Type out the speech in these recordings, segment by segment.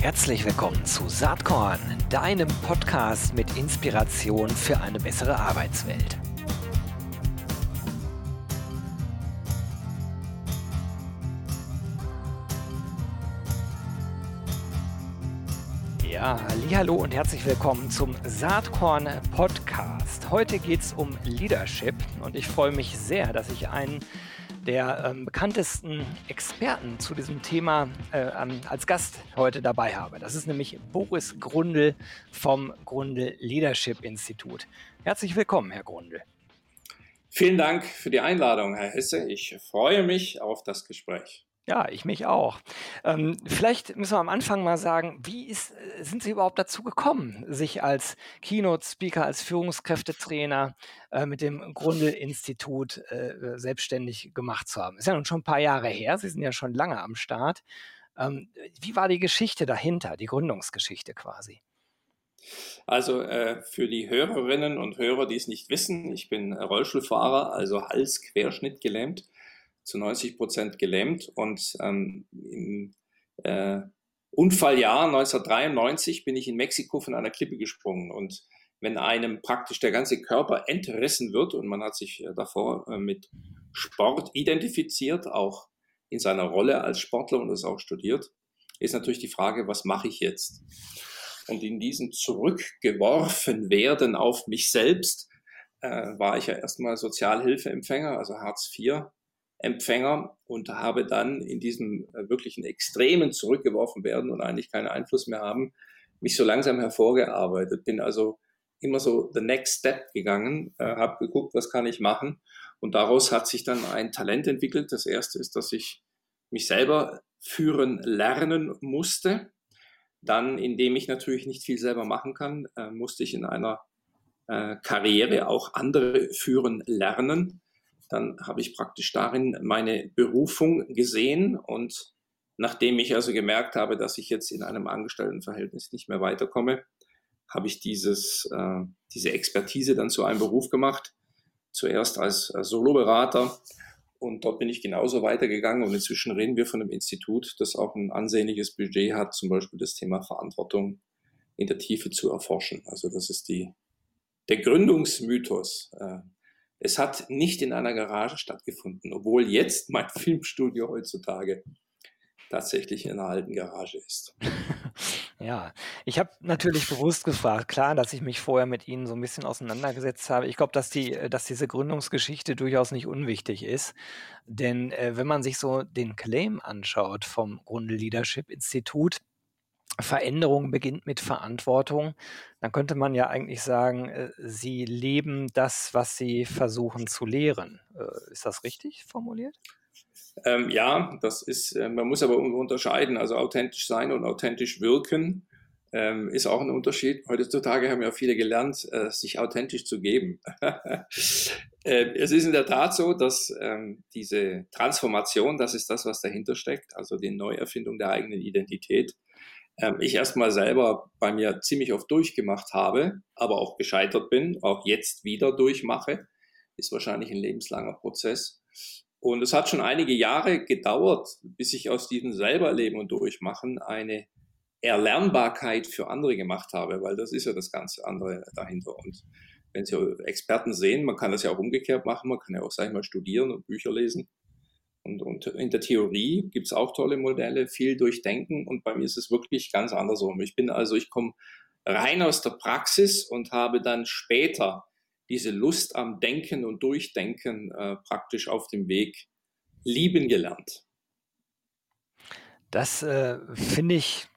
Herzlich willkommen zu Saatkorn, deinem Podcast mit Inspiration für eine bessere Arbeitswelt. Ja, hallo und herzlich willkommen zum Saatkorn Podcast. Heute geht es um Leadership und ich freue mich sehr, dass ich einen der ähm, bekanntesten Experten zu diesem Thema äh, ähm, als Gast heute dabei habe. Das ist nämlich Boris Grundl vom Grundl Leadership Institut. Herzlich willkommen, Herr Grundl. Vielen Dank für die Einladung, Herr Hesse. Ich freue mich auf das Gespräch. Ja, ich mich auch. Ähm, vielleicht müssen wir am Anfang mal sagen, wie ist, äh, sind Sie überhaupt dazu gekommen, sich als Keynote-Speaker, als Führungskräftetrainer äh, mit dem Grundel-Institut äh, selbstständig gemacht zu haben? Ist ja nun schon ein paar Jahre her, Sie sind ja schon lange am Start. Ähm, wie war die Geschichte dahinter, die Gründungsgeschichte quasi? Also äh, für die Hörerinnen und Hörer, die es nicht wissen, ich bin Rollstuhlfahrer, also Halsquerschnitt gelähmt zu 90 Prozent gelähmt und ähm, im äh, Unfalljahr 1993 bin ich in Mexiko von einer Klippe gesprungen und wenn einem praktisch der ganze Körper entrissen wird und man hat sich äh, davor äh, mit Sport identifiziert, auch in seiner Rolle als Sportler und das auch studiert, ist natürlich die Frage, was mache ich jetzt? Und in diesem zurückgeworfen werden auf mich selbst äh, war ich ja erstmal Sozialhilfeempfänger, also Hartz IV Empfänger und habe dann in diesem äh, wirklichen extremen zurückgeworfen werden und eigentlich keinen Einfluss mehr haben, mich so langsam hervorgearbeitet. Bin also immer so the next step gegangen, äh, habe geguckt, was kann ich machen und daraus hat sich dann ein Talent entwickelt. Das erste ist, dass ich mich selber führen lernen musste. Dann, indem ich natürlich nicht viel selber machen kann, äh, musste ich in einer äh, Karriere auch andere führen lernen dann habe ich praktisch darin meine Berufung gesehen und nachdem ich also gemerkt habe, dass ich jetzt in einem Angestelltenverhältnis nicht mehr weiterkomme, habe ich dieses, äh, diese Expertise dann zu einem Beruf gemacht. Zuerst als, als Soloberater und dort bin ich genauso weitergegangen und inzwischen reden wir von einem Institut, das auch ein ansehnliches Budget hat, zum Beispiel das Thema Verantwortung in der Tiefe zu erforschen. Also das ist die, der Gründungsmythos. Äh, es hat nicht in einer Garage stattgefunden, obwohl jetzt mein Filmstudio heutzutage tatsächlich in einer alten Garage ist. Ja, ich habe natürlich bewusst gefragt, klar, dass ich mich vorher mit Ihnen so ein bisschen auseinandergesetzt habe. Ich glaube, dass die, dass diese Gründungsgeschichte durchaus nicht unwichtig ist, denn äh, wenn man sich so den Claim anschaut vom Grunde Leadership Institut, Veränderung beginnt mit Verantwortung, dann könnte man ja eigentlich sagen, äh, sie leben das, was sie versuchen zu lehren. Äh, ist das richtig formuliert? Ähm, ja, das ist, äh, man muss aber unterscheiden, also authentisch sein und authentisch wirken ähm, ist auch ein Unterschied. Heutzutage haben ja viele gelernt, sich authentisch zu geben. es ist in der Tat so, dass ähm, diese Transformation, das ist das, was dahinter steckt, also die Neuerfindung der eigenen Identität, ähm, ich erstmal selber bei mir ziemlich oft durchgemacht habe, aber auch gescheitert bin, auch jetzt wieder durchmache, ist wahrscheinlich ein lebenslanger Prozess. Und es hat schon einige Jahre gedauert, bis ich aus diesem selberleben und durchmachen eine Erlernbarkeit für andere gemacht habe, weil das ist ja das ganze andere dahinter. Und wenn Sie Experten sehen, man kann das ja auch umgekehrt machen, man kann ja auch, sag ich mal, studieren und Bücher lesen. Und, und in der Theorie gibt's auch tolle Modelle, viel durchdenken und bei mir ist es wirklich ganz andersrum. Ich bin also, ich komme rein aus der Praxis und habe dann später diese Lust am Denken und Durchdenken äh, praktisch auf dem Weg lieben gelernt. Das äh, finde ich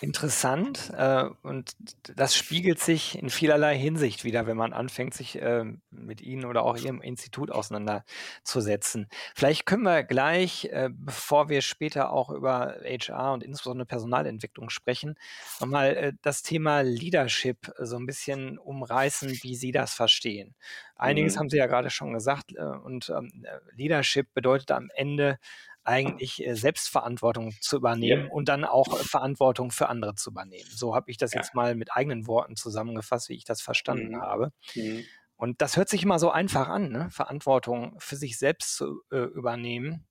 interessant äh, und das spiegelt sich in vielerlei Hinsicht wieder, wenn man anfängt, sich äh, mit Ihnen oder auch Ihrem Institut auseinanderzusetzen. Vielleicht können wir gleich, äh, bevor wir später auch über HR und insbesondere Personalentwicklung sprechen, nochmal äh, das Thema Leadership so ein bisschen umreißen, wie Sie das verstehen. Einiges mhm. haben Sie ja gerade schon gesagt äh, und ähm, Leadership bedeutet am Ende eigentlich äh, Selbstverantwortung zu übernehmen ja. und dann auch äh, Verantwortung für andere zu übernehmen. So habe ich das ja. jetzt mal mit eigenen Worten zusammengefasst, wie ich das verstanden mhm. habe. Mhm. Und das hört sich immer so einfach an, ne? Verantwortung für sich selbst zu äh, übernehmen.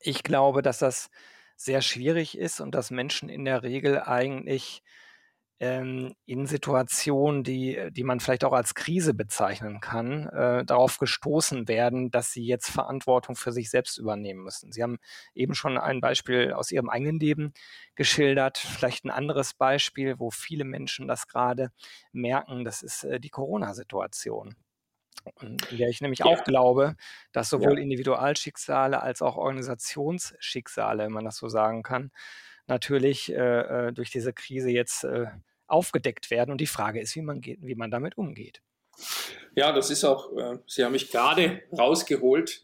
Ich glaube, dass das sehr schwierig ist und dass Menschen in der Regel eigentlich ähm, in Situationen, die, die man vielleicht auch als Krise bezeichnen kann, äh, darauf gestoßen werden, dass sie jetzt Verantwortung für sich selbst übernehmen müssen. Sie haben eben schon ein Beispiel aus Ihrem eigenen Leben geschildert, vielleicht ein anderes Beispiel, wo viele Menschen das gerade merken, das ist äh, die Corona-Situation. In der ich nämlich ja. auch glaube, dass sowohl ja. Individualschicksale als auch Organisationsschicksale, wenn man das so sagen kann, natürlich äh, äh, durch diese Krise jetzt äh, aufgedeckt werden. Und die Frage ist, wie man, geht, wie man damit umgeht. Ja, das ist auch, äh, Sie haben mich gerade rausgeholt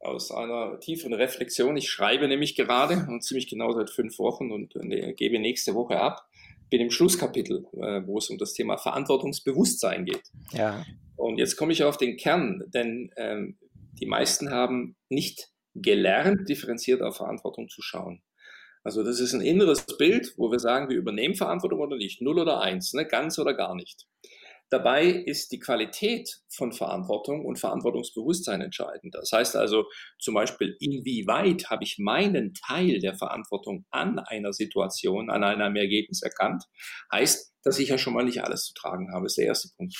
aus einer tiefen Reflexion. Ich schreibe nämlich gerade und ziemlich genau seit fünf Wochen und äh, gebe nächste Woche ab. Bin im Schlusskapitel, äh, wo es um das Thema Verantwortungsbewusstsein geht. Ja. Und jetzt komme ich auf den Kern, denn ähm, die meisten haben nicht gelernt, differenziert auf Verantwortung zu schauen. Also das ist ein inneres Bild, wo wir sagen, wir übernehmen Verantwortung oder nicht, null oder eins, ne, ganz oder gar nicht. Dabei ist die Qualität von Verantwortung und Verantwortungsbewusstsein entscheidend. Das heißt also zum Beispiel, inwieweit habe ich meinen Teil der Verantwortung an einer Situation, an einem Ergebnis erkannt, heißt, dass ich ja schon mal nicht alles zu tragen habe. Ist der erste Punkt.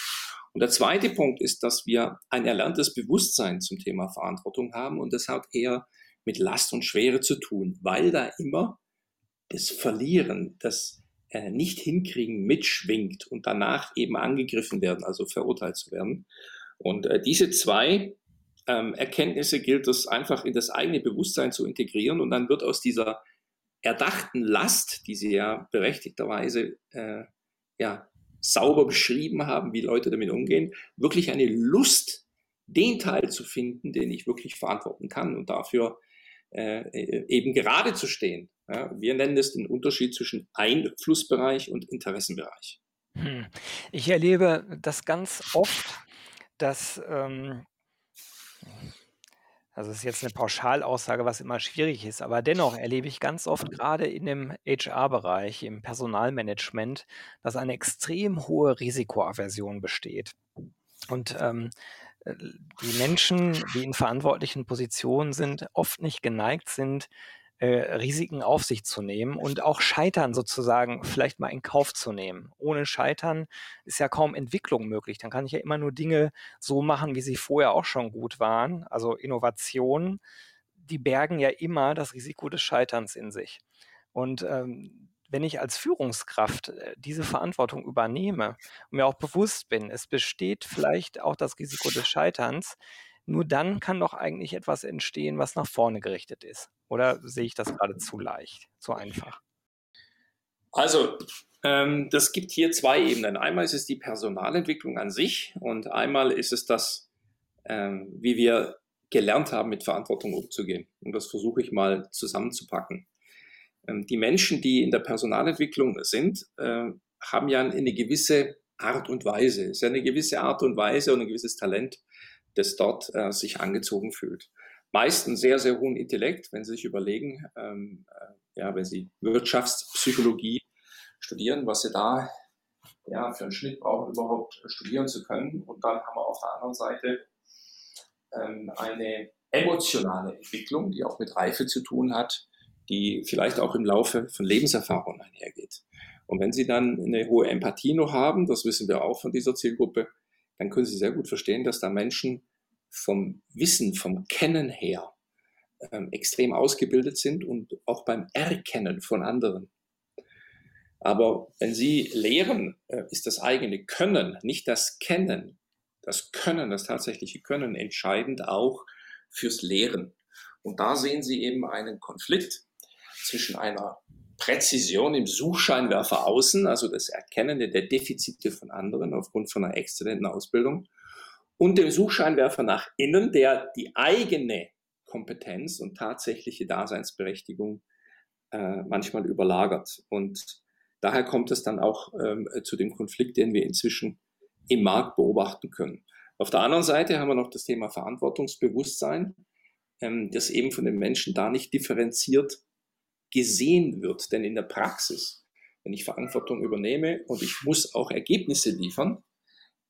Und der zweite Punkt ist, dass wir ein erlerntes Bewusstsein zum Thema Verantwortung haben und das hat eher mit Last und Schwere zu tun, weil da immer das Verlieren, das äh, nicht hinkriegen mitschwingt und danach eben angegriffen werden, also verurteilt zu werden. Und äh, diese zwei ähm, Erkenntnisse gilt es einfach in das eigene Bewusstsein zu integrieren und dann wird aus dieser erdachten Last, die Sie ja berechtigterweise äh, ja, sauber beschrieben haben, wie Leute damit umgehen, wirklich eine Lust, den Teil zu finden, den ich wirklich verantworten kann und dafür äh, eben gerade zu stehen. Ja, wir nennen es den Unterschied zwischen Einflussbereich und Interessenbereich. Hm. Ich erlebe das ganz oft, dass, ähm, also das ist jetzt eine Pauschalaussage, was immer schwierig ist, aber dennoch erlebe ich ganz oft gerade in dem HR-Bereich, im Personalmanagement, dass eine extrem hohe Risikoaversion besteht. Und ähm, äh, die Menschen, die in verantwortlichen Positionen sind, oft nicht geneigt sind, äh, Risiken auf sich zu nehmen und auch Scheitern sozusagen vielleicht mal in Kauf zu nehmen. Ohne Scheitern ist ja kaum Entwicklung möglich. Dann kann ich ja immer nur Dinge so machen, wie sie vorher auch schon gut waren. Also Innovationen, die bergen ja immer das Risiko des Scheiterns in sich. Und ähm, wenn ich als Führungskraft äh, diese Verantwortung übernehme und mir auch bewusst bin, es besteht vielleicht auch das Risiko des Scheiterns, nur dann kann doch eigentlich etwas entstehen, was nach vorne gerichtet ist. Oder sehe ich das gerade zu leicht, zu einfach? Also, ähm, das gibt hier zwei Ebenen. Einmal ist es die Personalentwicklung an sich und einmal ist es das, ähm, wie wir gelernt haben, mit Verantwortung umzugehen. Und das versuche ich mal zusammenzupacken. Ähm, die Menschen, die in der Personalentwicklung sind, äh, haben ja eine gewisse Art und Weise. Es ist ja eine gewisse Art und Weise und ein gewisses Talent, das dort äh, sich angezogen fühlt. Meistens sehr, sehr hohen Intellekt, wenn Sie sich überlegen, ähm, äh, ja, wenn Sie Wirtschaftspsychologie studieren, was Sie da ja, für einen Schnitt brauchen, überhaupt studieren zu können. Und dann haben wir auf der anderen Seite ähm, eine emotionale Entwicklung, die auch mit Reife zu tun hat, die vielleicht auch im Laufe von Lebenserfahrung einhergeht. Und wenn Sie dann eine hohe Empathie noch haben, das wissen wir auch von dieser Zielgruppe, dann können Sie sehr gut verstehen, dass da Menschen vom Wissen, vom Kennen her ähm, extrem ausgebildet sind und auch beim Erkennen von anderen. Aber wenn Sie lehren, äh, ist das eigene Können, nicht das Kennen, das Können, das tatsächliche Können entscheidend auch fürs Lehren. Und da sehen Sie eben einen Konflikt zwischen einer Präzision im Suchscheinwerfer außen, also das Erkennen der Defizite von anderen aufgrund von einer exzellenten Ausbildung, und dem Suchscheinwerfer nach innen, der die eigene Kompetenz und tatsächliche Daseinsberechtigung äh, manchmal überlagert. Und daher kommt es dann auch ähm, zu dem Konflikt, den wir inzwischen im Markt beobachten können. Auf der anderen Seite haben wir noch das Thema Verantwortungsbewusstsein, ähm, das eben von den Menschen da nicht differenziert gesehen wird. Denn in der Praxis, wenn ich Verantwortung übernehme und ich muss auch Ergebnisse liefern,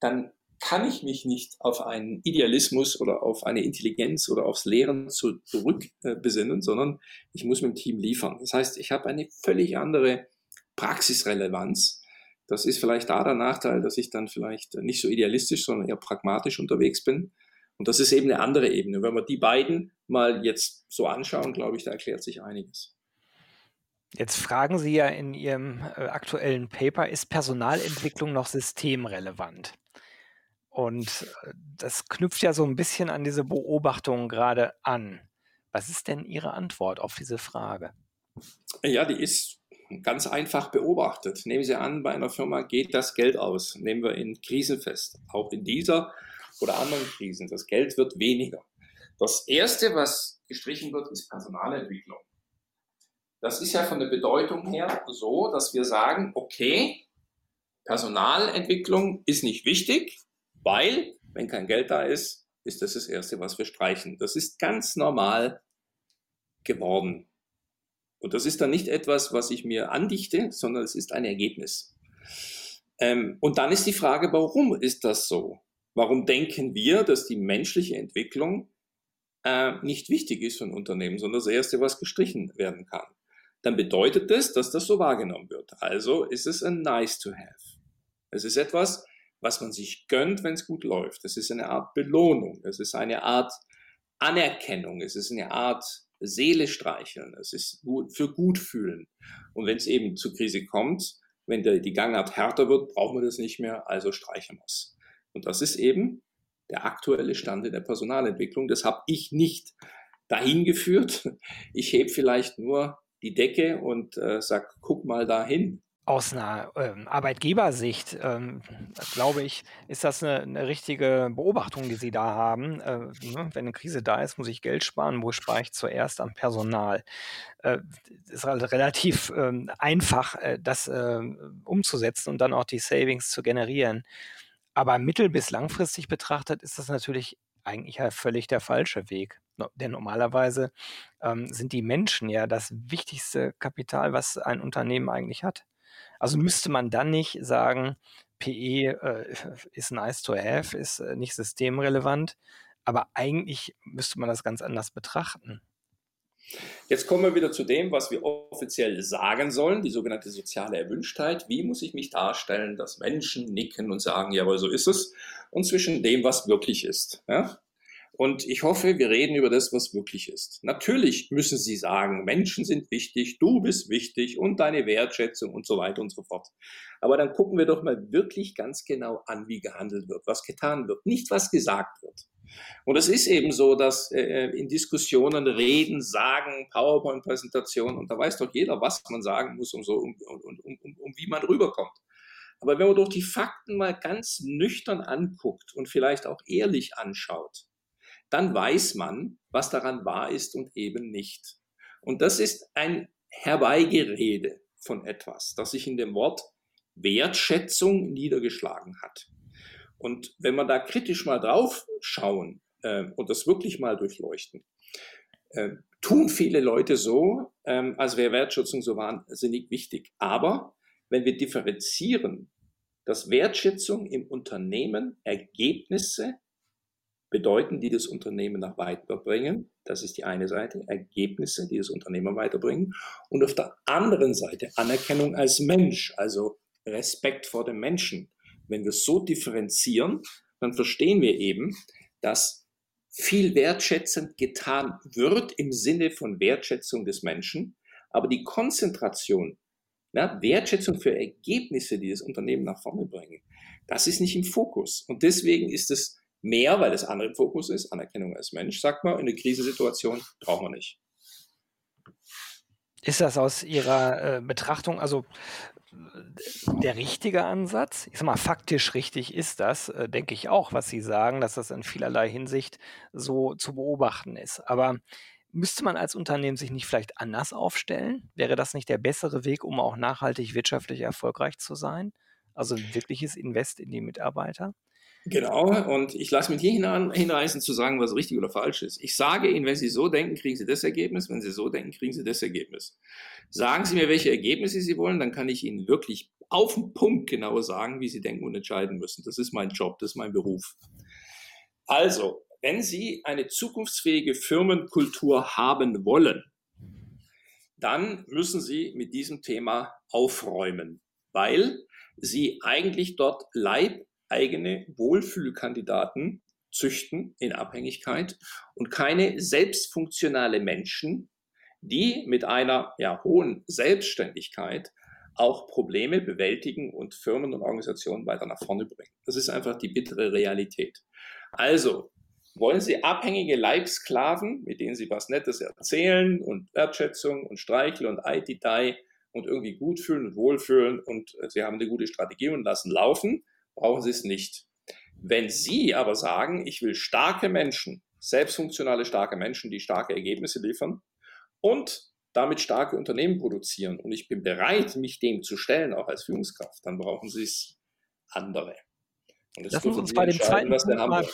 dann kann ich mich nicht auf einen Idealismus oder auf eine Intelligenz oder aufs Lehren zurückbesinnen, sondern ich muss mit dem Team liefern. Das heißt, ich habe eine völlig andere Praxisrelevanz. Das ist vielleicht da der Nachteil, dass ich dann vielleicht nicht so idealistisch, sondern eher pragmatisch unterwegs bin. Und das ist eben eine andere Ebene. Wenn wir die beiden mal jetzt so anschauen, glaube ich, da erklärt sich einiges. Jetzt fragen Sie ja in Ihrem äh, aktuellen Paper, ist Personalentwicklung noch systemrelevant? Und äh, das knüpft ja so ein bisschen an diese Beobachtung gerade an. Was ist denn Ihre Antwort auf diese Frage? Ja, die ist ganz einfach beobachtet. Nehmen Sie an, bei einer Firma geht das Geld aus. Nehmen wir in Krisen fest. Auch in dieser oder anderen Krisen. Das Geld wird weniger. Das Erste, was gestrichen wird, ist Personalentwicklung. Das ist ja von der Bedeutung her so, dass wir sagen, okay, Personalentwicklung ist nicht wichtig, weil, wenn kein Geld da ist, ist das das Erste, was wir streichen. Das ist ganz normal geworden. Und das ist dann nicht etwas, was ich mir andichte, sondern es ist ein Ergebnis. Ähm, und dann ist die Frage, warum ist das so? Warum denken wir, dass die menschliche Entwicklung äh, nicht wichtig ist für ein Unternehmen, sondern das Erste, was gestrichen werden kann? Dann bedeutet das, dass das so wahrgenommen wird. Also ist es ein nice to have. Es ist etwas, was man sich gönnt, wenn es gut läuft. Es ist eine Art Belohnung. Es ist eine Art Anerkennung. Es ist eine Art Seele streicheln. Es ist für gut fühlen. Und wenn es eben zur Krise kommt, wenn der, die Gangart härter wird, brauchen wir das nicht mehr, also streichen wir es. Und das ist eben der aktuelle Stand in der Personalentwicklung. Das habe ich nicht dahin geführt. Ich heb vielleicht nur die Decke und äh, sage, guck mal dahin. Aus einer ähm, Arbeitgebersicht, ähm, glaube ich, ist das eine, eine, richtige Beobachtung, die Sie da haben. Äh, ne? Wenn eine Krise da ist, muss ich Geld sparen. Wo spare ich zuerst am Personal? Äh, ist halt relativ äh, einfach, äh, das ähm, umzusetzen und dann auch die Savings zu generieren. Aber mittel- bis langfristig betrachtet ist das natürlich eigentlich ja völlig der falsche Weg. Denn normalerweise ähm, sind die Menschen ja das wichtigste Kapital, was ein Unternehmen eigentlich hat. Also müsste man dann nicht sagen, PE äh, ist nice to have, ist äh, nicht systemrelevant, aber eigentlich müsste man das ganz anders betrachten. Jetzt kommen wir wieder zu dem, was wir offiziell sagen sollen, die sogenannte soziale Erwünschtheit. Wie muss ich mich darstellen, dass Menschen nicken und sagen, jawohl, so ist es, und zwischen dem, was wirklich ist. Ja? Und ich hoffe, wir reden über das, was wirklich ist. Natürlich müssen Sie sagen, Menschen sind wichtig, du bist wichtig und deine Wertschätzung und so weiter und so fort. Aber dann gucken wir doch mal wirklich ganz genau an, wie gehandelt wird, was getan wird, nicht was gesagt wird. Und es ist eben so, dass äh, in Diskussionen Reden, Sagen, PowerPoint-Präsentationen, und da weiß doch jeder, was man sagen muss, um so um, um, um, um wie man rüberkommt. Aber wenn man doch die Fakten mal ganz nüchtern anguckt und vielleicht auch ehrlich anschaut, dann weiß man, was daran wahr ist und eben nicht. Und das ist ein Herbeigerede von etwas, das sich in dem Wort Wertschätzung niedergeschlagen hat. Und wenn wir da kritisch mal drauf schauen äh, und das wirklich mal durchleuchten, äh, tun viele Leute so, ähm, als wäre Wertschätzung so wahnsinnig wichtig. Aber wenn wir differenzieren, dass Wertschätzung im Unternehmen Ergebnisse bedeuten, die das Unternehmen nach weiterbringen. Das ist die eine Seite, Ergebnisse, die das Unternehmen weiterbringen. Und auf der anderen Seite Anerkennung als Mensch, also Respekt vor dem Menschen. Wenn wir so differenzieren, dann verstehen wir eben, dass viel wertschätzend getan wird im Sinne von Wertschätzung des Menschen, aber die Konzentration, na, Wertschätzung für Ergebnisse, die das Unternehmen nach vorne bringen, das ist nicht im Fokus. Und deswegen ist es mehr, weil das andere Fokus ist, Anerkennung als Mensch, sagt man, in der Krisensituation brauchen wir nicht. Ist das aus Ihrer äh, Betrachtung, also der richtige Ansatz? Ich sag mal, faktisch richtig ist das, äh, denke ich auch, was Sie sagen, dass das in vielerlei Hinsicht so zu beobachten ist. Aber müsste man als Unternehmen sich nicht vielleicht anders aufstellen? Wäre das nicht der bessere Weg, um auch nachhaltig wirtschaftlich erfolgreich zu sein? Also ein wirkliches Invest in die Mitarbeiter? Genau, und ich lasse mich hier hinreißen zu sagen, was richtig oder falsch ist. Ich sage Ihnen, wenn Sie so denken, kriegen Sie das Ergebnis, wenn Sie so denken, kriegen Sie das Ergebnis. Sagen Sie mir, welche Ergebnisse Sie wollen, dann kann ich Ihnen wirklich auf den Punkt genau sagen, wie Sie denken und entscheiden müssen. Das ist mein Job, das ist mein Beruf. Also, wenn Sie eine zukunftsfähige Firmenkultur haben wollen, dann müssen Sie mit diesem Thema aufräumen, weil Sie eigentlich dort Leib eigene Wohlfühlkandidaten züchten in Abhängigkeit und keine selbstfunktionale Menschen, die mit einer ja, hohen Selbstständigkeit auch Probleme bewältigen und Firmen und Organisationen weiter nach vorne bringen. Das ist einfach die bittere Realität. Also, wollen Sie abhängige Leibsklaven, mit denen Sie was Nettes erzählen und Wertschätzung und Streichel und Eididei und irgendwie gut fühlen und wohlfühlen und Sie haben eine gute Strategie und lassen laufen? Brauchen Sie es nicht. Wenn Sie aber sagen, ich will starke Menschen, selbstfunktionale starke Menschen, die starke Ergebnisse liefern und damit starke Unternehmen produzieren und ich bin bereit, mich dem zu stellen, auch als Führungskraft, dann brauchen Sie es andere. Lass uns bei dem zweiten Punkt mal,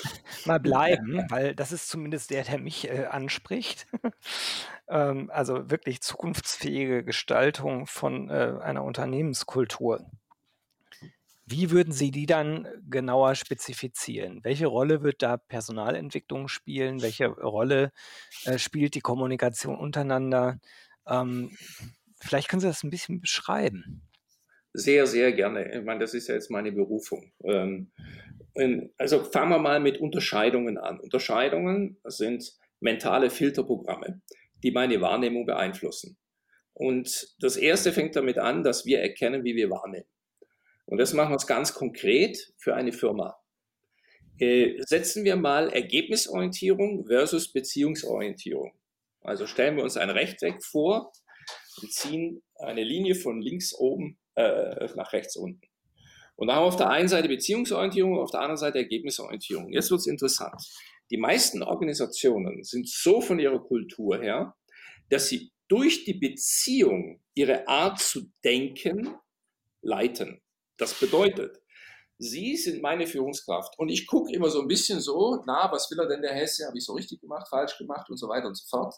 mal, bleiben, weil das ist zumindest der, der mich äh, anspricht. ähm, also wirklich zukunftsfähige Gestaltung von äh, einer Unternehmenskultur. Wie würden Sie die dann genauer spezifizieren? Welche Rolle wird da Personalentwicklung spielen? Welche Rolle äh, spielt die Kommunikation untereinander? Ähm, vielleicht können Sie das ein bisschen beschreiben. Sehr, sehr gerne. Ich meine, das ist ja jetzt meine Berufung. Ähm, also fangen wir mal mit Unterscheidungen an. Unterscheidungen sind mentale Filterprogramme, die meine Wahrnehmung beeinflussen. Und das erste fängt damit an, dass wir erkennen, wie wir wahrnehmen. Und das machen wir uns ganz konkret für eine Firma. Äh, setzen wir mal Ergebnisorientierung versus Beziehungsorientierung. Also stellen wir uns ein Rechteck vor und ziehen eine Linie von links oben äh, nach rechts unten. Und da haben wir auf der einen Seite Beziehungsorientierung, auf der anderen Seite Ergebnisorientierung. Jetzt wird es interessant. Die meisten Organisationen sind so von ihrer Kultur her, dass sie durch die Beziehung ihre Art zu denken leiten. Das bedeutet, Sie sind meine Führungskraft und ich gucke immer so ein bisschen so, na, was will er denn der Hesse? Habe ich so richtig gemacht, falsch gemacht und so weiter und so fort.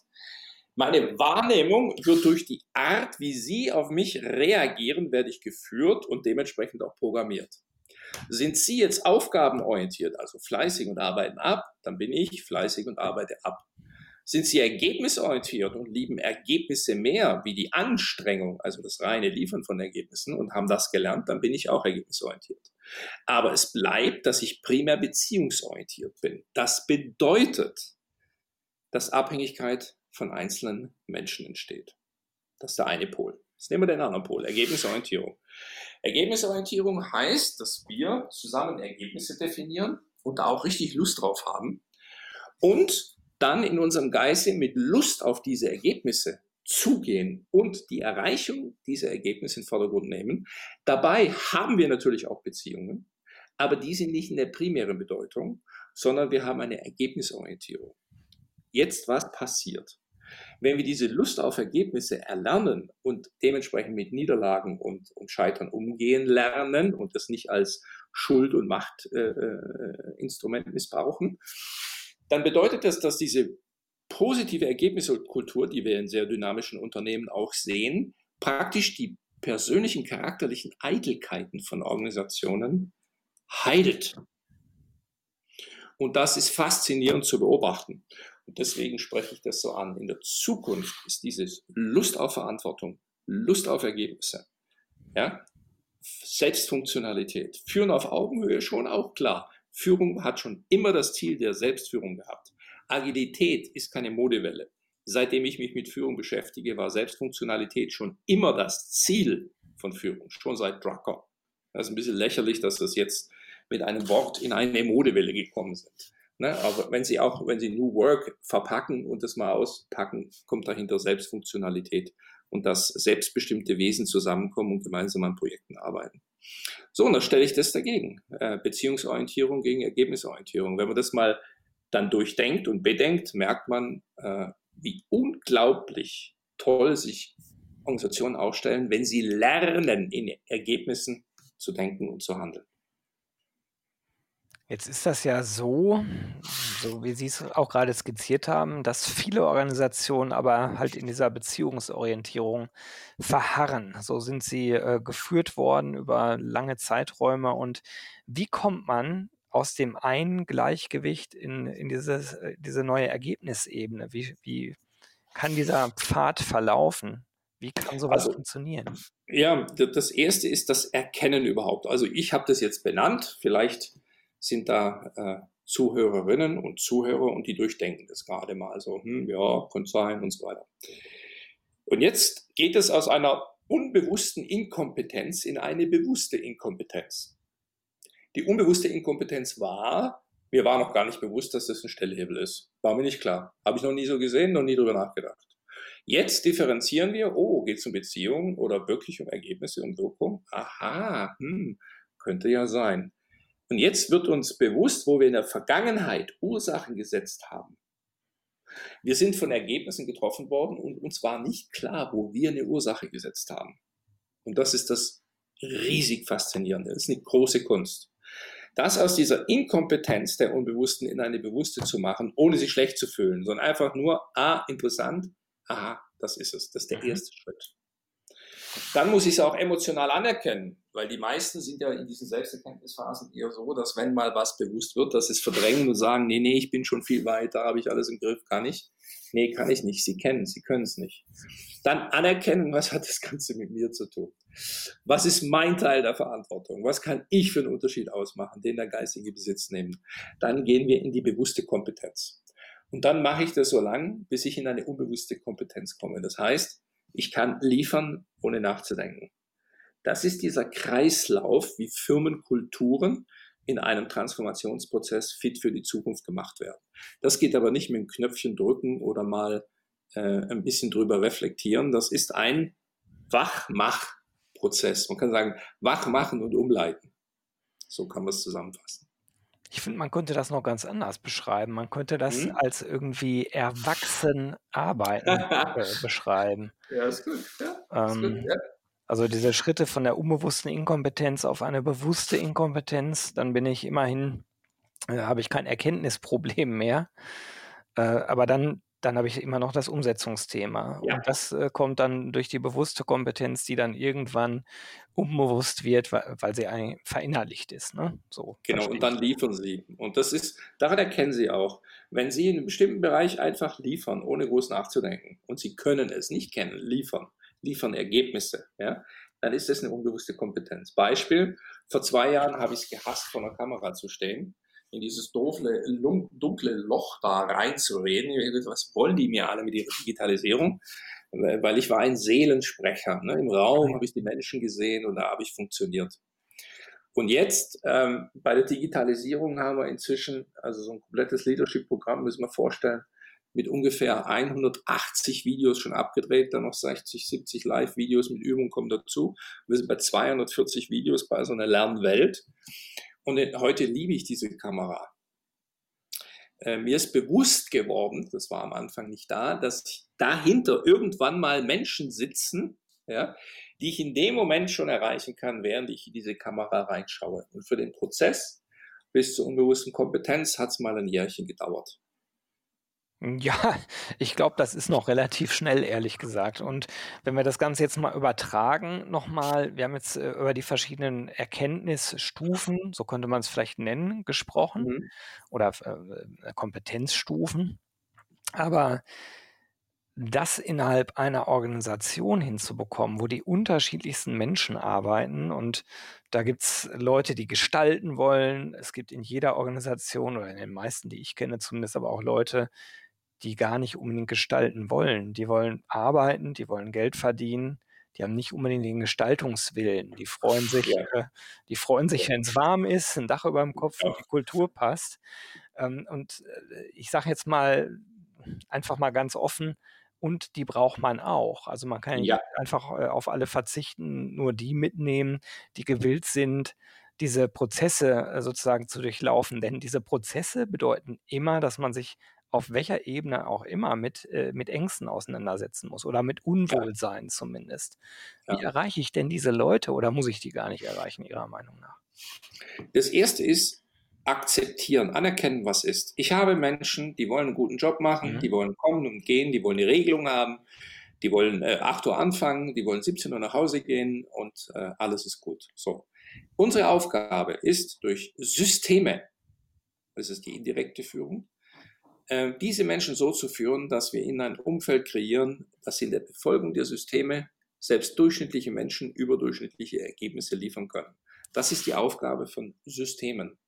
Meine Wahrnehmung wird durch die Art, wie Sie auf mich reagieren, werde ich geführt und dementsprechend auch programmiert. Sind Sie jetzt aufgabenorientiert, also fleißig und arbeiten ab, dann bin ich fleißig und arbeite ab. Sind Sie ergebnisorientiert und lieben Ergebnisse mehr wie die Anstrengung, also das reine Liefern von Ergebnissen und haben das gelernt, dann bin ich auch ergebnisorientiert. Aber es bleibt, dass ich primär beziehungsorientiert bin. Das bedeutet, dass Abhängigkeit von einzelnen Menschen entsteht. Das ist der eine Pol. Jetzt nehmen wir den anderen Pol, Ergebnisorientierung. Ergebnisorientierung heißt, dass wir zusammen Ergebnisse definieren und da auch richtig Lust drauf haben und dann in unserem Geiste mit Lust auf diese Ergebnisse zugehen und die Erreichung dieser Ergebnisse in den Vordergrund nehmen. Dabei haben wir natürlich auch Beziehungen, aber die sind nicht in der primären Bedeutung, sondern wir haben eine Ergebnisorientierung. Jetzt, was passiert? Wenn wir diese Lust auf Ergebnisse erlernen und dementsprechend mit Niederlagen und, und Scheitern umgehen lernen und das nicht als Schuld- und Machtinstrument äh, äh missbrauchen, dann bedeutet das, dass diese positive Ergebniskultur, die wir in sehr dynamischen Unternehmen auch sehen, praktisch die persönlichen charakterlichen Eitelkeiten von Organisationen heilt. Und das ist faszinierend zu beobachten. Und deswegen spreche ich das so an. In der Zukunft ist dieses Lust auf Verantwortung, Lust auf Ergebnisse, ja, Selbstfunktionalität, Führen auf Augenhöhe schon auch klar. Führung hat schon immer das Ziel der Selbstführung gehabt. Agilität ist keine Modewelle. Seitdem ich mich mit Führung beschäftige, war Selbstfunktionalität schon immer das Ziel von Führung, schon seit Drucker. Das ist ein bisschen lächerlich, dass das jetzt mit einem Wort in eine Modewelle gekommen sind. Ne? Aber wenn Sie auch, wenn Sie New Work verpacken und das mal auspacken, kommt dahinter Selbstfunktionalität und dass selbstbestimmte Wesen zusammenkommen und gemeinsam an Projekten arbeiten. So, und dann stelle ich das dagegen. Äh, Beziehungsorientierung gegen Ergebnisorientierung. Wenn man das mal dann durchdenkt und bedenkt, merkt man, äh, wie unglaublich toll sich Organisationen aufstellen, wenn sie lernen, in Ergebnissen zu denken und zu handeln. Jetzt ist das ja so, so wie Sie es auch gerade skizziert haben, dass viele Organisationen aber halt in dieser Beziehungsorientierung verharren. So sind sie äh, geführt worden über lange Zeiträume. Und wie kommt man aus dem einen Gleichgewicht in, in dieses, äh, diese neue Ergebnisebene? Wie, wie kann dieser Pfad verlaufen? Wie kann sowas Also funktionieren? ja, das erste ist das Erkennen überhaupt. Also ich habe das jetzt benannt. Vielleicht sind da äh, Zuhörerinnen und Zuhörer und die durchdenken das gerade mal so, hm, ja, könnte sein und so weiter. Und jetzt geht es aus einer unbewussten Inkompetenz in eine bewusste Inkompetenz. Die unbewusste Inkompetenz war, mir war noch gar nicht bewusst, dass das ein Stellhebel ist. War mir nicht klar. Habe ich noch nie so gesehen, noch nie drüber nachgedacht. Jetzt differenzieren wir, oh, geht es um Beziehungen oder wirklich um Ergebnisse und Wirkung? Aha, hm, könnte ja sein. Und jetzt wird uns bewusst, wo wir in der Vergangenheit Ursachen gesetzt haben. Wir sind von Ergebnissen getroffen worden und uns war nicht klar, wo wir eine Ursache gesetzt haben. Und das ist das riesig Faszinierende. Das ist eine große Kunst. Das aus dieser Inkompetenz der Unbewussten in eine bewusste zu machen, ohne sich schlecht zu fühlen, sondern einfach nur, ah, interessant, aha, das ist es. Das ist der Mhm. erste Schritt. Dann muss ich es auch emotional anerkennen, weil die meisten sind ja in diesen Selbsterkenntnisphasen eher so, dass wenn mal was bewusst wird, dass sie es verdrängen und sagen, nee, nee, ich bin schon viel weiter, habe ich alles im Griff, kann ich? Nee, kann ich nicht. Sie kennen, sie können es nicht. Dann anerkennen, was hat das Ganze mit mir zu tun? Was ist mein Teil der Verantwortung? Was kann ich für einen Unterschied ausmachen, den der geistige Besitz nehmen? Dann gehen wir in die bewusste Kompetenz. Und dann mache ich das so lang, bis ich in eine unbewusste Kompetenz komme. Das heißt, ich kann liefern, ohne nachzudenken. Das ist dieser Kreislauf, wie Firmenkulturen in einem Transformationsprozess fit für die Zukunft gemacht werden. Das geht aber nicht mit dem Knöpfchen drücken oder mal äh, ein bisschen drüber reflektieren. Das ist ein Wachmachprozess. Man kann sagen, wachmachen und umleiten. So kann man es zusammenfassen. Ich finde, man könnte das noch ganz anders beschreiben. Man könnte das Hm? als irgendwie erwachsen arbeiten äh, beschreiben. Ja, ist gut. Ja, ist gut. Ähm, Ja. also diese Schritte von der unbewussten Inkompetenz auf eine bewusste Inkompetenz, dann bin ich immerhin, äh, habe ich kein Erkenntnisproblem mehr. Äh, aber dann, dann habe ich immer noch das Umsetzungsthema. Ja. Und das äh, kommt dann durch die bewusste Kompetenz, die dann irgendwann unbewusst wird, weil, weil sie eigentlich verinnerlicht ist. Ne? So Genau, und dann liefern sie. Und das ist, daran erkennen sie auch, wenn sie in einem bestimmten Bereich einfach liefern, ohne groß nachzudenken, und sie können es nicht kennen, liefern, liefern Ergebnisse, ja, dann ist das eine unbewusste Kompetenz. Beispiel, vor zwei Jahren habe ich es gehasst, vor einer Kamera zu stehen, in dieses dunkle, lun- dunkle Loch da reinzureden. Was wollen die mir alle mit ihrer Digitalisierung? Weil weil ich war ein Seelensprecher. Ne? Im Raum habe ich die Menschen gesehen und da habe ich funktioniert. Und jetzt ähm, bei der Digitalisierung haben wir inzwischen, also so ein komplettes Leadership-Programm, müssen wir vorstellen, mit ungefähr 180 Videos schon abgedreht, dann noch 60, 70 Live-Videos mit Übungen kommen dazu. Wir sind bei 240 Videos bei so einer Lernwelt. Und heute liebe ich diese Kamera. Äh, mir ist bewusst geworden, das war am Anfang nicht da, dass dahinter irgendwann mal Menschen sitzen, ja, die ich in dem Moment schon erreichen kann, während ich in diese Kamera reinschaue. Und für den Prozess bis zur unbewussten Kompetenz hat es mal ein Jährchen gedauert. Ja, ich glaube, das ist noch relativ schnell, ehrlich gesagt. Und wenn wir das Ganze jetzt mal übertragen, nochmal, wir haben jetzt äh, über die verschiedenen Erkenntnisstufen, so könnte man es vielleicht nennen, gesprochen Mhm. oder äh, Kompetenzstufen. Aber das innerhalb einer Organisation hinzubekommen, wo die unterschiedlichsten Menschen arbeiten und da gibt es Leute, die gestalten wollen. Es gibt in jeder Organisation oder in den meisten, die ich kenne, zumindest aber auch Leute, die gar nicht unbedingt gestalten wollen. Die wollen arbeiten, die wollen Geld verdienen, die haben nicht unbedingt den Gestaltungswillen. Die freuen sich, Ja. äh, die freuen sich, wenn es warm ist, ein Dach über dem Kopf und die Kultur passt. Ähm, und äh, ich sage jetzt mal einfach mal ganz offen, und die braucht man auch. Also man kann Ja. einfach äh, auf alle verzichten, nur die mitnehmen, die gewillt sind, diese Prozesse äh, sozusagen zu durchlaufen. Denn diese Prozesse bedeuten immer, dass man sich auf welcher Ebene auch immer mit, äh, mit Ängsten auseinandersetzen muss oder mit Ja. Unwohlsein zumindest. Wie Ja. erreiche ich denn diese Leute oder muss ich die gar nicht erreichen, Ihrer Meinung nach? Das erste ist, akzeptieren, anerkennen, was ist. Ich habe Menschen, die wollen einen guten Job machen, mhm. die wollen kommen und gehen, die wollen eine Regelung haben, die wollen äh, 8 Uhr anfangen, die wollen 17 Uhr nach Hause gehen und äh, alles ist gut. So. Unsere Aufgabe ist durch Systeme, das ist die indirekte Führung, diese Menschen so zu führen, dass wir ihnen ein Umfeld kreieren, das in der Befolgung der Systeme selbst durchschnittliche Menschen überdurchschnittliche Ergebnisse liefern können. Das ist die Aufgabe von Systemen.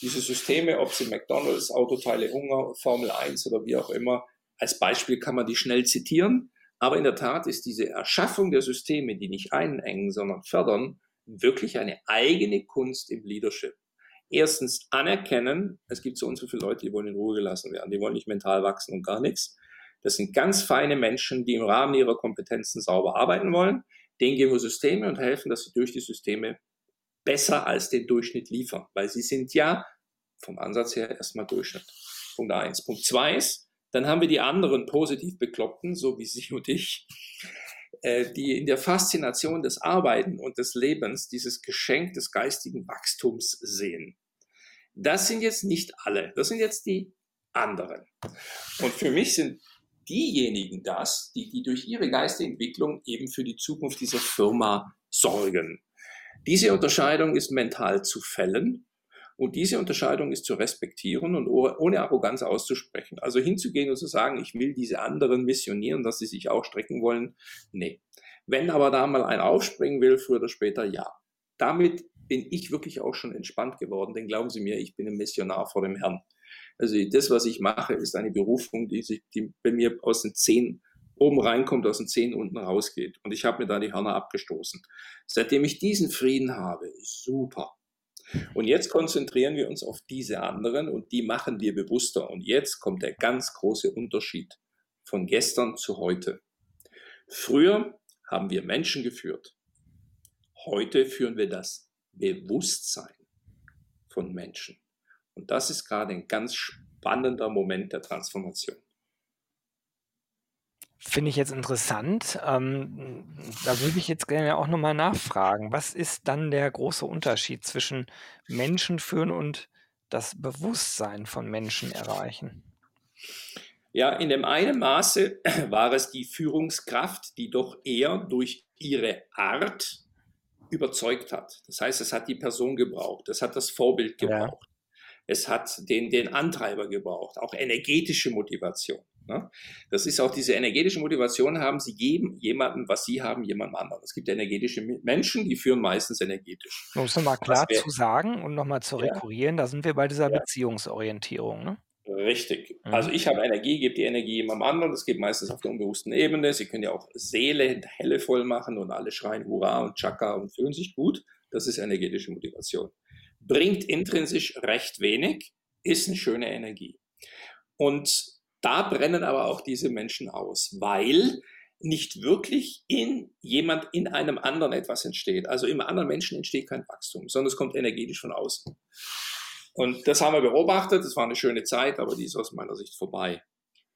Diese Systeme, ob sie McDonalds, Autoteile Hunger, Formel 1 oder wie auch immer, als Beispiel kann man die schnell zitieren. Aber in der Tat ist diese Erschaffung der Systeme, die nicht einengen, sondern fördern, wirklich eine eigene Kunst im Leadership. Erstens anerkennen, es gibt so und so viele Leute, die wollen in Ruhe gelassen werden, die wollen nicht mental wachsen und gar nichts. Das sind ganz feine Menschen, die im Rahmen ihrer Kompetenzen sauber arbeiten wollen. Denen geben wir Systeme und helfen, dass sie durch die Systeme besser als den Durchschnitt liefern, weil sie sind ja vom Ansatz her erstmal Durchschnitt. Punkt eins. Punkt zwei ist, dann haben wir die anderen positiv Bekloppten, so wie Sie und ich, die in der Faszination des Arbeiten und des Lebens dieses Geschenk des geistigen Wachstums sehen. Das sind jetzt nicht alle, das sind jetzt die anderen. Und für mich sind diejenigen das, die, die durch ihre geistige Entwicklung eben für die Zukunft dieser Firma sorgen. Diese Unterscheidung ist mental zu fällen und diese Unterscheidung ist zu respektieren und ohne Arroganz auszusprechen. Also hinzugehen und zu sagen, ich will diese anderen missionieren, dass sie sich auch strecken wollen, nee. Wenn aber da mal ein aufspringen will, früher oder später, ja. Damit bin ich wirklich auch schon entspannt geworden, denn glauben Sie mir, ich bin ein Missionar vor dem Herrn. Also das, was ich mache, ist eine Berufung, die, sich, die bei mir aus den zehn oben reinkommt, aus den Zehen unten rausgeht. Und ich habe mir da die Hörner abgestoßen. Seitdem ich diesen Frieden habe, super. Und jetzt konzentrieren wir uns auf diese anderen und die machen wir bewusster. Und jetzt kommt der ganz große Unterschied von gestern zu heute. Früher haben wir Menschen geführt. Heute führen wir das Bewusstsein von Menschen. Und das ist gerade ein ganz spannender Moment der Transformation. Finde ich jetzt interessant. Ähm, da würde ich jetzt gerne auch nochmal nachfragen. Was ist dann der große Unterschied zwischen Menschen führen und das Bewusstsein von Menschen erreichen? Ja, in dem einen Maße war es die Führungskraft, die doch eher durch ihre Art überzeugt hat. Das heißt, es hat die Person gebraucht, es hat das Vorbild gebraucht, ja. es hat den, den Antreiber gebraucht, auch energetische Motivation. Ne? Das ist auch diese energetische Motivation haben, sie geben jemandem, was sie haben, jemandem anderen. Es gibt energetische Menschen, die führen meistens energetisch. Um es nochmal klar wär, zu sagen und nochmal zu rekurrieren, ja. da sind wir bei dieser ja. Beziehungsorientierung. Ne? Richtig. Mhm. Also ich habe Energie, gebe die Energie jemandem anderen. Das geht meistens auf der unbewussten Ebene. Sie können ja auch Seele, Helle voll machen und alle schreien Hurra und Chaka und fühlen sich gut. Das ist energetische Motivation. Bringt intrinsisch recht wenig, ist eine schöne Energie. Und da brennen aber auch diese Menschen aus, weil nicht wirklich in jemand, in einem anderen etwas entsteht. Also im anderen Menschen entsteht kein Wachstum, sondern es kommt energetisch von außen. Und das haben wir beobachtet, das war eine schöne Zeit, aber die ist aus meiner Sicht vorbei.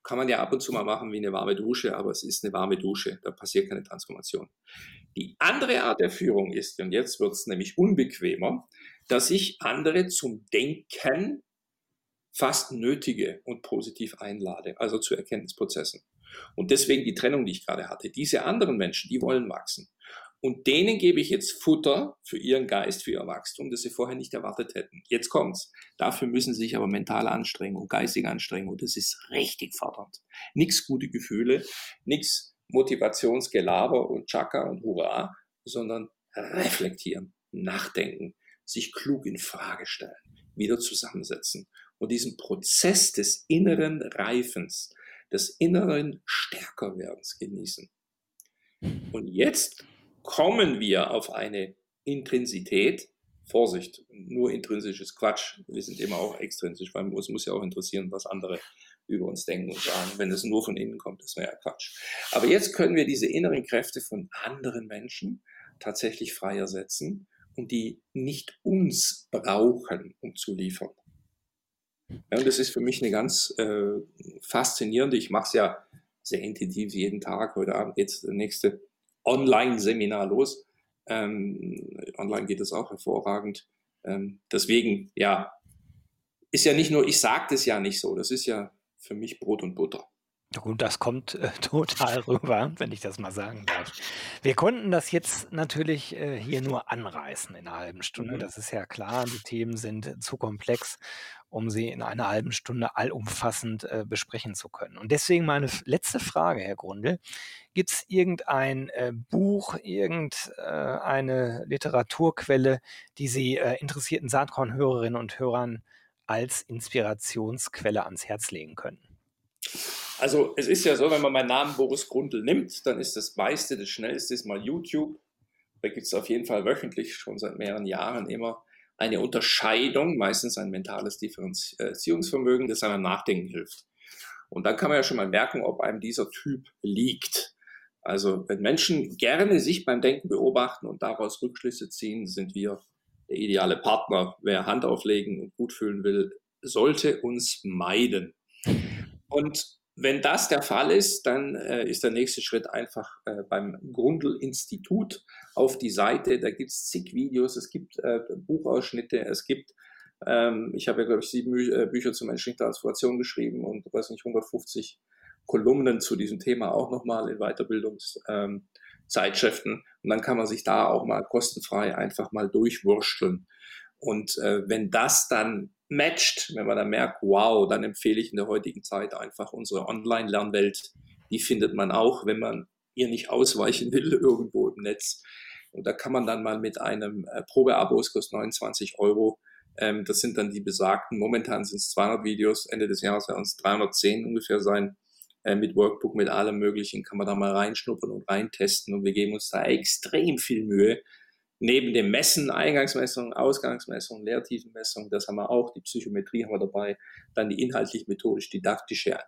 Kann man ja ab und zu mal machen wie eine warme Dusche, aber es ist eine warme Dusche, da passiert keine Transformation. Die andere Art der Führung ist, und jetzt wird es nämlich unbequemer, dass ich andere zum Denken fast nötige und positiv einlade, also zu Erkenntnisprozessen. Und deswegen die Trennung, die ich gerade hatte. Diese anderen Menschen, die wollen wachsen. Und denen gebe ich jetzt Futter für ihren Geist, für ihr Wachstum, das sie vorher nicht erwartet hätten. Jetzt kommt's. Dafür müssen sie sich aber mental anstrengen und geistig anstrengen. Und das ist richtig fordernd. Nix gute Gefühle, nix Motivationsgelaber und Chaka und Hurra, sondern reflektieren, nachdenken, sich klug in Frage stellen, wieder zusammensetzen und diesen Prozess des inneren Reifens, des inneren Stärkerwerdens genießen. Und jetzt kommen wir auf eine Intensität. Vorsicht, nur intrinsisches Quatsch. Wir sind immer auch extrinsisch, weil uns muss ja auch interessieren, was andere über uns denken und sagen. Wenn es nur von innen kommt, das wäre ja Quatsch. Aber jetzt können wir diese inneren Kräfte von anderen Menschen tatsächlich frei ersetzen und die nicht uns brauchen, um zu liefern. Ja, und das ist für mich eine ganz äh, faszinierende, ich mache es ja sehr intensiv jeden Tag. Heute Abend geht das nächste Online-Seminar los. Ähm, online geht es auch hervorragend. Ähm, deswegen, ja, ist ja nicht nur, ich sage das ja nicht so, das ist ja für mich Brot und Butter. Gut, das kommt äh, total rüber, wenn ich das mal sagen darf. Wir konnten das jetzt natürlich äh, hier nur anreißen in einer halben Stunde. Mhm. Das ist ja klar. Die Themen sind zu komplex, um sie in einer halben Stunde allumfassend äh, besprechen zu können. Und deswegen meine letzte Frage, Herr Grundl. Gibt es irgendein äh, Buch, irgendeine äh, Literaturquelle, die Sie äh, interessierten Saatkorn-Hörerinnen und Hörern als Inspirationsquelle ans Herz legen können? Also es ist ja so, wenn man meinen Namen Boris Grundl nimmt, dann ist das meiste, das schnellste ist mal YouTube. Da gibt es auf jeden Fall wöchentlich schon seit mehreren Jahren immer eine Unterscheidung, meistens ein mentales Differenzierungsvermögen, das einem Nachdenken hilft. Und dann kann man ja schon mal merken, ob einem dieser Typ liegt. Also wenn Menschen gerne sich beim Denken beobachten und daraus Rückschlüsse ziehen, sind wir der ideale Partner. Wer Hand auflegen und gut fühlen will, sollte uns meiden. Und wenn das der Fall ist, dann äh, ist der nächste Schritt einfach äh, beim Grundl-Institut auf die Seite. Da gibt es zig Videos, es gibt äh, Buchausschnitte, es gibt, ähm, ich habe ja, glaube ich, sieben Bü äh, Bücher zur menschlichen Transformation geschrieben und, weiß nicht, 150 Kolumnen zu diesem Thema auch nochmal in Weiterbildungszeitschriften. Ähm, und dann kann man sich da auch mal kostenfrei einfach mal durchwursteln. Und äh, wenn das dann matcht, wenn man dann merkt, wow, dann empfehle ich in der heutigen Zeit einfach unsere Online-Lernwelt. Die findet man auch, wenn man ihr nicht ausweichen will irgendwo im Netz. Und da kann man dann mal mit einem äh, Probeabo, es kostet 29 Euro, ähm, das sind dann die besagten, momentan sind es 200 Videos, Ende des Jahres werden es 310 ungefähr sein, äh, mit Workbook, mit allem Möglichen, kann man da mal reinschnuppern und reintesten und wir geben uns da extrem viel Mühe, neben dem Messen, Eingangsmessung, Ausgangsmessung, Lehrtiefenmessung, das haben wir auch, die Psychometrie haben wir dabei, dann die inhaltlich-methodisch-didaktische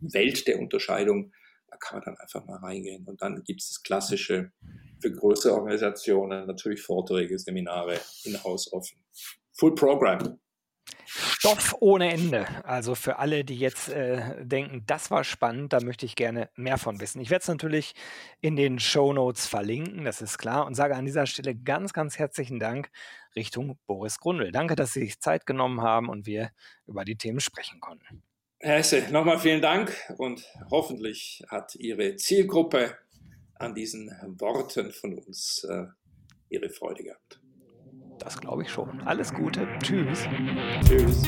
Welt der Unterscheidung, da kann man dann einfach mal reingehen. Und dann gibt es das Klassische für größere Organisationen, natürlich Vorträge, Seminare, in-house offen. Full Program. Stoff ohne Ende. Also für alle, die jetzt äh, denken, das war spannend, da möchte ich gerne mehr von wissen. Ich werde es natürlich in den Show Notes verlinken, das ist klar, und sage an dieser Stelle ganz, ganz herzlichen Dank Richtung Boris Grundl. Danke, dass Sie sich Zeit genommen haben und wir über die Themen sprechen konnten. Herr Hesse, nochmal vielen Dank und hoffentlich hat Ihre Zielgruppe an diesen Worten von uns äh, ihre Freude gehabt. Das glaube ich schon. Alles Gute. Tschüss. Tschüss.